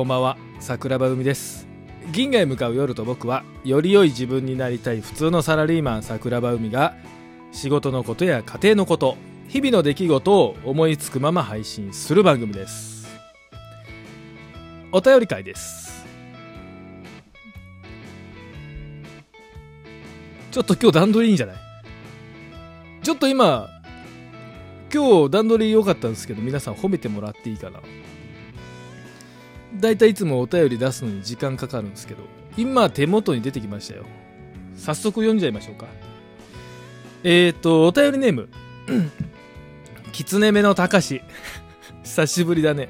こんばんは桜庭海です。銀河へ向かう夜と僕はより良い自分になりたい普通のサラリーマン桜庭海が仕事のことや家庭のこと日々の出来事を思いつくまま配信する番組です。お便り会です。ちょっと今日段取りいいんじゃない？ちょっと今今日段取り良かったんですけど皆さん褒めてもらっていいかな？だいたいいつもお便り出すのに時間かかるんですけど今手元に出てきましたよ。早速読んじゃいましょうか。えっ、ー、とお便りネーム。きつねめのたかし久しぶりだね。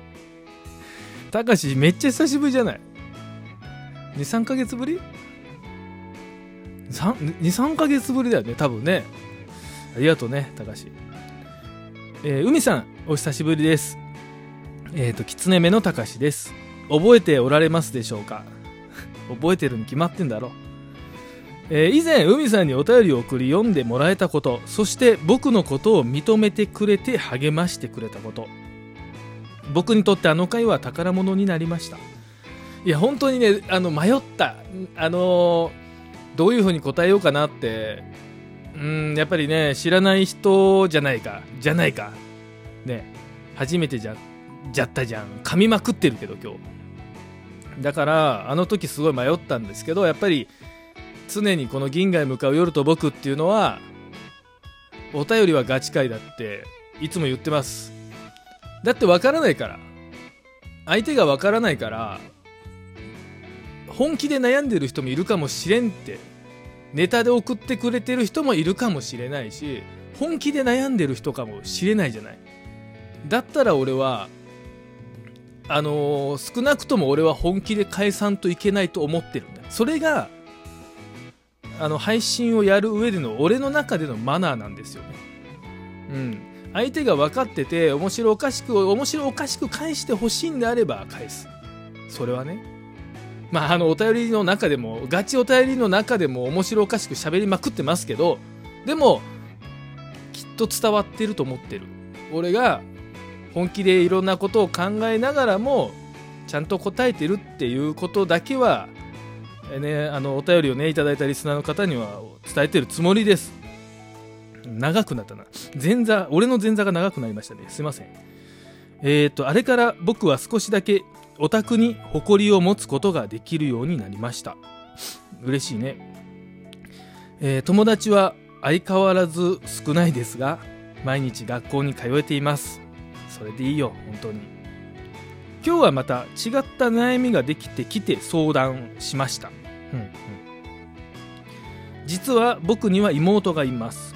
たかしめっちゃ久しぶりじゃない？23ヶ月ぶり？23ヶ月ぶりだよね多分ね。ありがとうねたかしえー、海さんお久しぶりです。えっ、ー、ときつねめのたかしです。覚えておられますでしょうか？覚えてるに決まってんだろえー、以前海さんにお便りを送り読んでもらえたことそして僕のことを認めてくれて励ましてくれたこと。僕にとってあの回は宝物になりました。いや本当にねあの迷った。あのー、どういうふうに答えようかなって。うんやっぱりね知らない人じゃないかじゃないか。ね初めてじゃじゃったじゃん。噛みまくってるけど今日。だからあの時すごい迷ったんですけどやっぱり常にこの銀河へ向かう夜と僕っていうのはお便りはガチ会だっていつも言ってます。だってわからないから相手がわからないから本気で悩んでる人もいるかもしれんってネタで送ってくれてる人もいるかもしれないし本気で悩んでる人かもしれないじゃない。だったら俺はあのー、少なくとも俺は本気で解散といけないと思ってるんだ。それがあの配信をやる上での俺の中でのマナーなんですよね。うん。相手が分かってて面白おかしく面白おかしく返してほしいんであれば返す。それはね。まああのお便りの中でもガチお便りの中でも面白おかしく喋りまくってますけどでもきっと伝わってると思ってる。俺が本気でいろんなことを考えながらもちゃんと答えてるっていうことだけは、ね、あのお便りをねいただいたリスナーの方には伝えてるつもりです。長くなったな。前座俺の前座が長くなりましたね。すいません。えっ、ー、とあれから僕は少しだけオタクに誇りを持つことができるようになりました。嬉しいね、えー、友達は相変わらず少ないですが毎日学校に通えています。それでいいよ本当に。今日はまた違った悩みができてきて相談しました、うんうん、実は僕には妹がいます。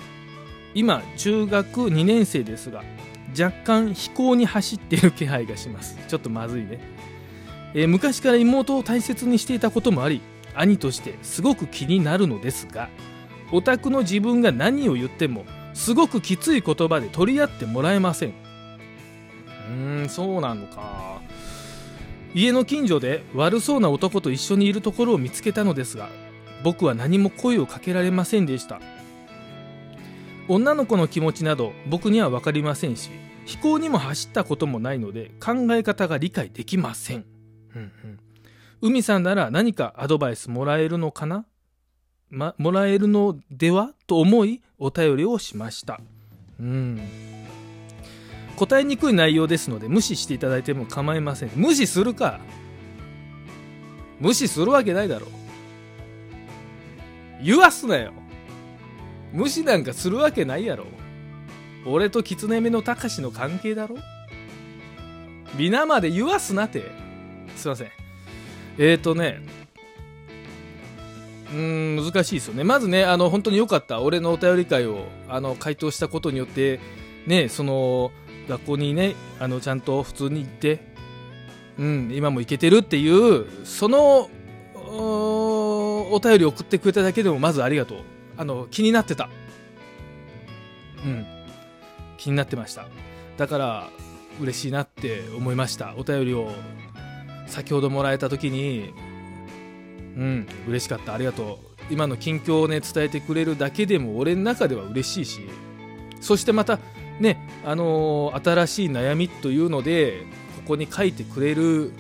今中学2年生ですが若干飛行に走っている気配がします。ちょっとまずいね、えー、昔から妹を大切にしていたこともあり兄としてすごく気になるのですがオタクの自分が何を言ってもすごくきつい言葉で取り合ってもらえませんうんそうなのか。家の近所で悪そうな男と一緒にいるところを見つけたのですが僕は何も声をかけられませんでした。女の子の気持ちなど僕には分かりませんし飛行にも走ったこともないので考え方が理解できません、うんうん、海さんなら何かアドバイスもらえるのかな、ま、もらえるのでは？と思いお便りをしました。うん答えにくい内容ですので無視していただいても構いません。無視するか。無視するわけないだろう。言わすなよ。無視なんかするわけないやろ。俺と狐目のたかしの関係だろ。皆まで言わすなって。すいません。えっ、ー、とね。うん難しいですよね。まずねあの本当に良かった。俺のお便り会をあの回答したことによってねその学校にねあのちゃんと普通に行って、うん、今も行けてるっていうそのお便り送ってくれただけでもまずありがとう。あの気になってた。うん。気になってました。だから嬉しいなって思いました。お便りを先ほどもらえた時にうん嬉しかった。ありがとう。今の近況をね伝えてくれるだけでも俺の中では嬉しいし。そしてまたねあのー、新しい悩みというのでここに書いてくれる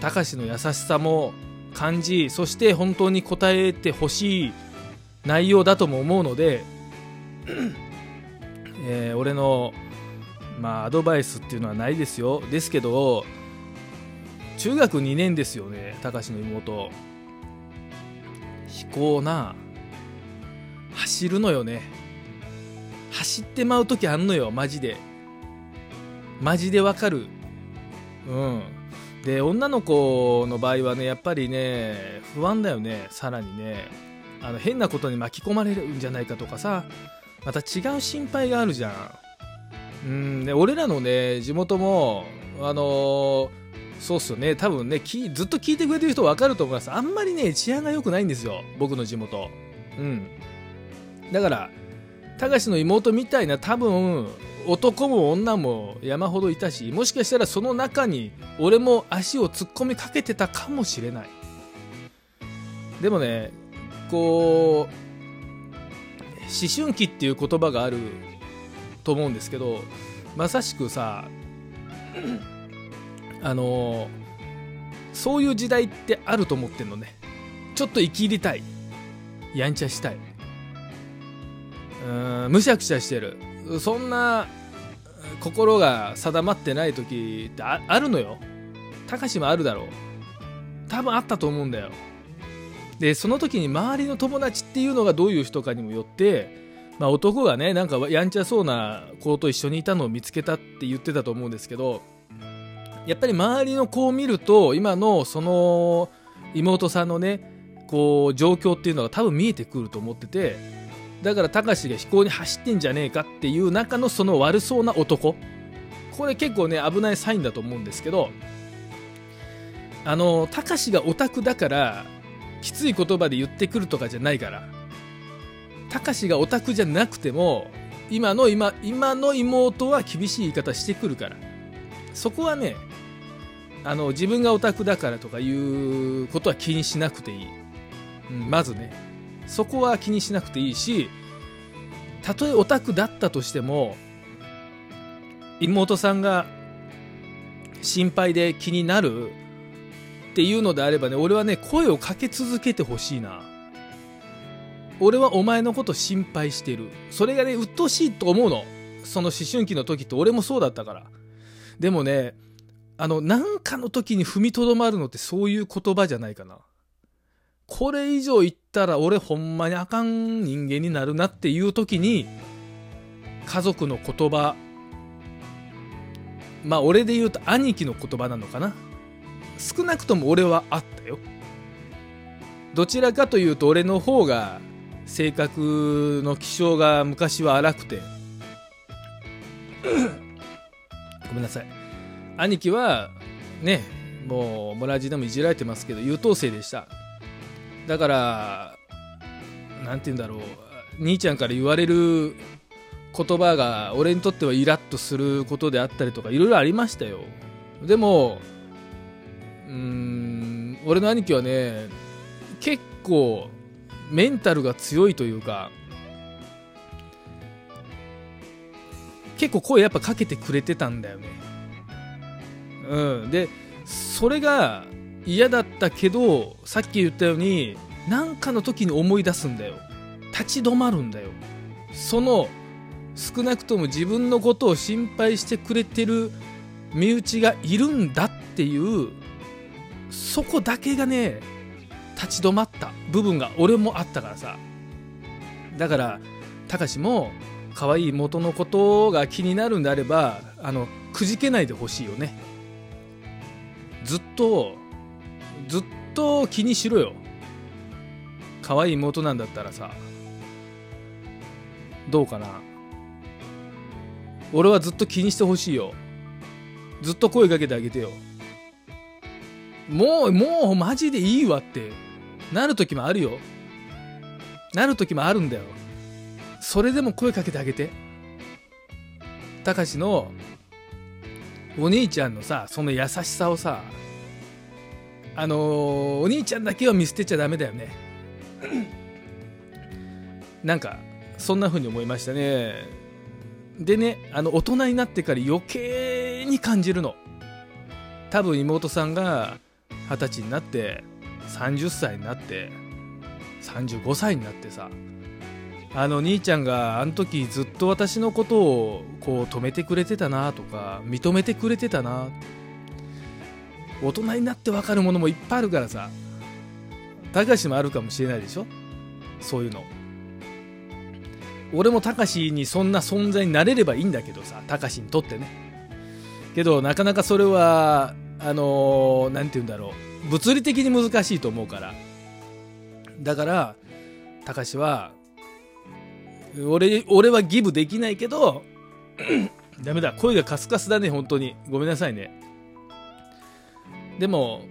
たかしの優しさも感じそして本当に答えてほしい内容だとも思うので、えー、俺のまあアドバイスっていうのはないですよ。ですけど中学2年ですよねたかしの妹。飛行な走るのよね。走ってまう時あんのよマジで。マジでわかる。うん。で女の子の場合はねやっぱりね不安だよねさらにね。あの変なことに巻き込まれるんじゃないかとかさ。また違う心配があるじゃん。うん。で俺らのね地元もあのー、そうっすよね。多分ねずっと聞いてくれてる人分かると思います。あんまりね治安が良くないんですよ僕の地元。うん。だからたかしの妹みたいな多分男も女も山ほどいたしもしかしたらその中に俺も足を突っ込みかけてたかもしれない。でもねこう思春期っていう言葉があると思うんですけどまさしくさ あのそういう時代ってあると思ってんのね。ちょっと生きりたい。やんちゃしたい。むしゃくしゃしてる。そんな心が定まってない時ってあるのよ。たかしもあるだろう。多分あったと思うんだよ。でその時に周りの友達っていうのがどういう人かにもよって、まあ、男がねなんかやんちゃそうな子と一緒にいたのを見つけたって言ってたと思うんですけどやっぱり周りの子を見ると今のその妹さんのねこう状況っていうのが多分見えてくると思っててだからたかしが飛行に走ってんじゃねえかっていう中のその悪そうな男。これ結構ね危ないサインだと思うんですけどあのたかしがオタクだからきつい言葉で言ってくるとかじゃないから。たかしがオタクじゃなくても今の今今の妹は厳しい言い方してくるから。そこはねあの自分がオタクだからとかいうことは気にしなくていい、うん、まずね。そこは気にしなくていいしたとえオタクだったとしても妹さんが心配で気になるっていうのであればね、俺はね、声をかけ続けてほしいな。俺はお前のこと心配してる。それがね、鬱陶しいと思うの。その思春期の時って俺もそうだったから。でもね、あの、なんかの時に踏みとどまるのってそういう言葉じゃないかな。これ以上言ったら俺ほんまにあかん人間になるなっていう時に、家族の言葉、まあ俺で言うと兄貴の言葉なのかな。少なくとも俺はあったよ。どちらかというと俺の方が性格の気性が昔は荒くて。ごめんなさい。兄貴はねもう村地でもいじられてますけど優等生でした。だから何て言うんだろう。兄ちゃんから言われる言葉が俺にとってはイラッとすることであったりとかいろいろありましたよ。でもうん俺の兄貴はね結構メンタルが強いというか結構声やっぱかけてくれてたんだよね。うん。でそれが嫌だったけどさっき言ったように何かの時に思い出すんだよ。立ち止まるんだよ。その少なくとも自分のことを心配してくれてる身内がいるんだっていうそこだけがね立ち止まった。部分が俺もあったからさ。だからたかしも可愛い元のことが気になるんであればあのくじけないでほしいよね。ずっとずっと気にしろよ可愛い妹なんだったらさどうかな俺はずっと気にしてほしいよずっと声かけてあげてよもう、もうマジでいいわって、なる時もあるよ。なる時もあるんだよ。それでも声かけてあげて。たかしの、お兄ちゃんのさ、その優しさをさ、あのー、お兄ちゃんだけは見捨てちゃダメだよね。なんか、そんな風に思いましたね。でね、あの、大人になってから余計に感じるの。多分妹さんが、二十歳になって30歳になって35歳になってさあの兄ちゃんがあの時ずっと私のことをこう止めてくれてたなとか認めてくれてたなって大人になって分かるものもいっぱいあるからさ。たかしもあるかもしれないでしょ？そういうの。俺もたかしにそんな存在になれればいいんだけどさたかしにとってね。けどなかなかそれはあの何、ー、て言うんだろう。物理的に難しいと思うから。だからたかしは俺俺はギブできないけどダメだ。声がカスカスだね本当に。ごめんなさいね。でも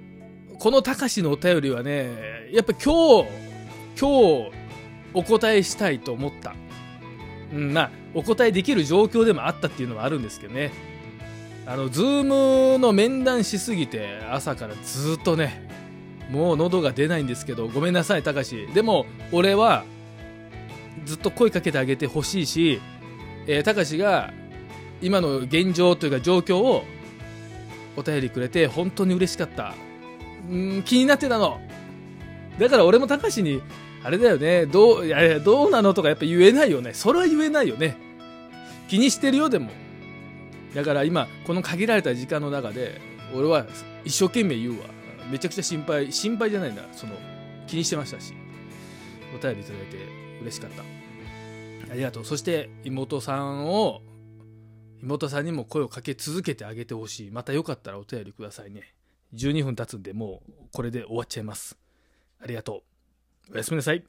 このたかしのお便りはねやっぱ今日今日お答えしたいと思った。うん、まあお答えできる状況でもあったっていうのはあるんですけどね。あのズームの面談しすぎて朝からずっとねもう喉が出ないんですけどごめんなさいたかしでも俺はずっと声かけてあげてほしいしたかしが今の現状というか状況をお便りくれて本当に嬉しかったうん気になってたのだから俺もたかしにあれだよね、どう、いやいや、どうなのとかやっぱ言えないよね。それは言えないよね。気にしてるよ、でも。だから今、この限られた時間の中で、俺は一生懸命言うわ。めちゃくちゃ心配、心配じゃないんだ。その、気にしてましたし。お便りいただいて嬉しかった。ありがとう。そして妹さんを、妹さんにも声をかけ続けてあげてほしい。またよかったらお便りくださいね。12分経つんで、もうこれで終わっちゃいます。ありがとう。おやすみなさい。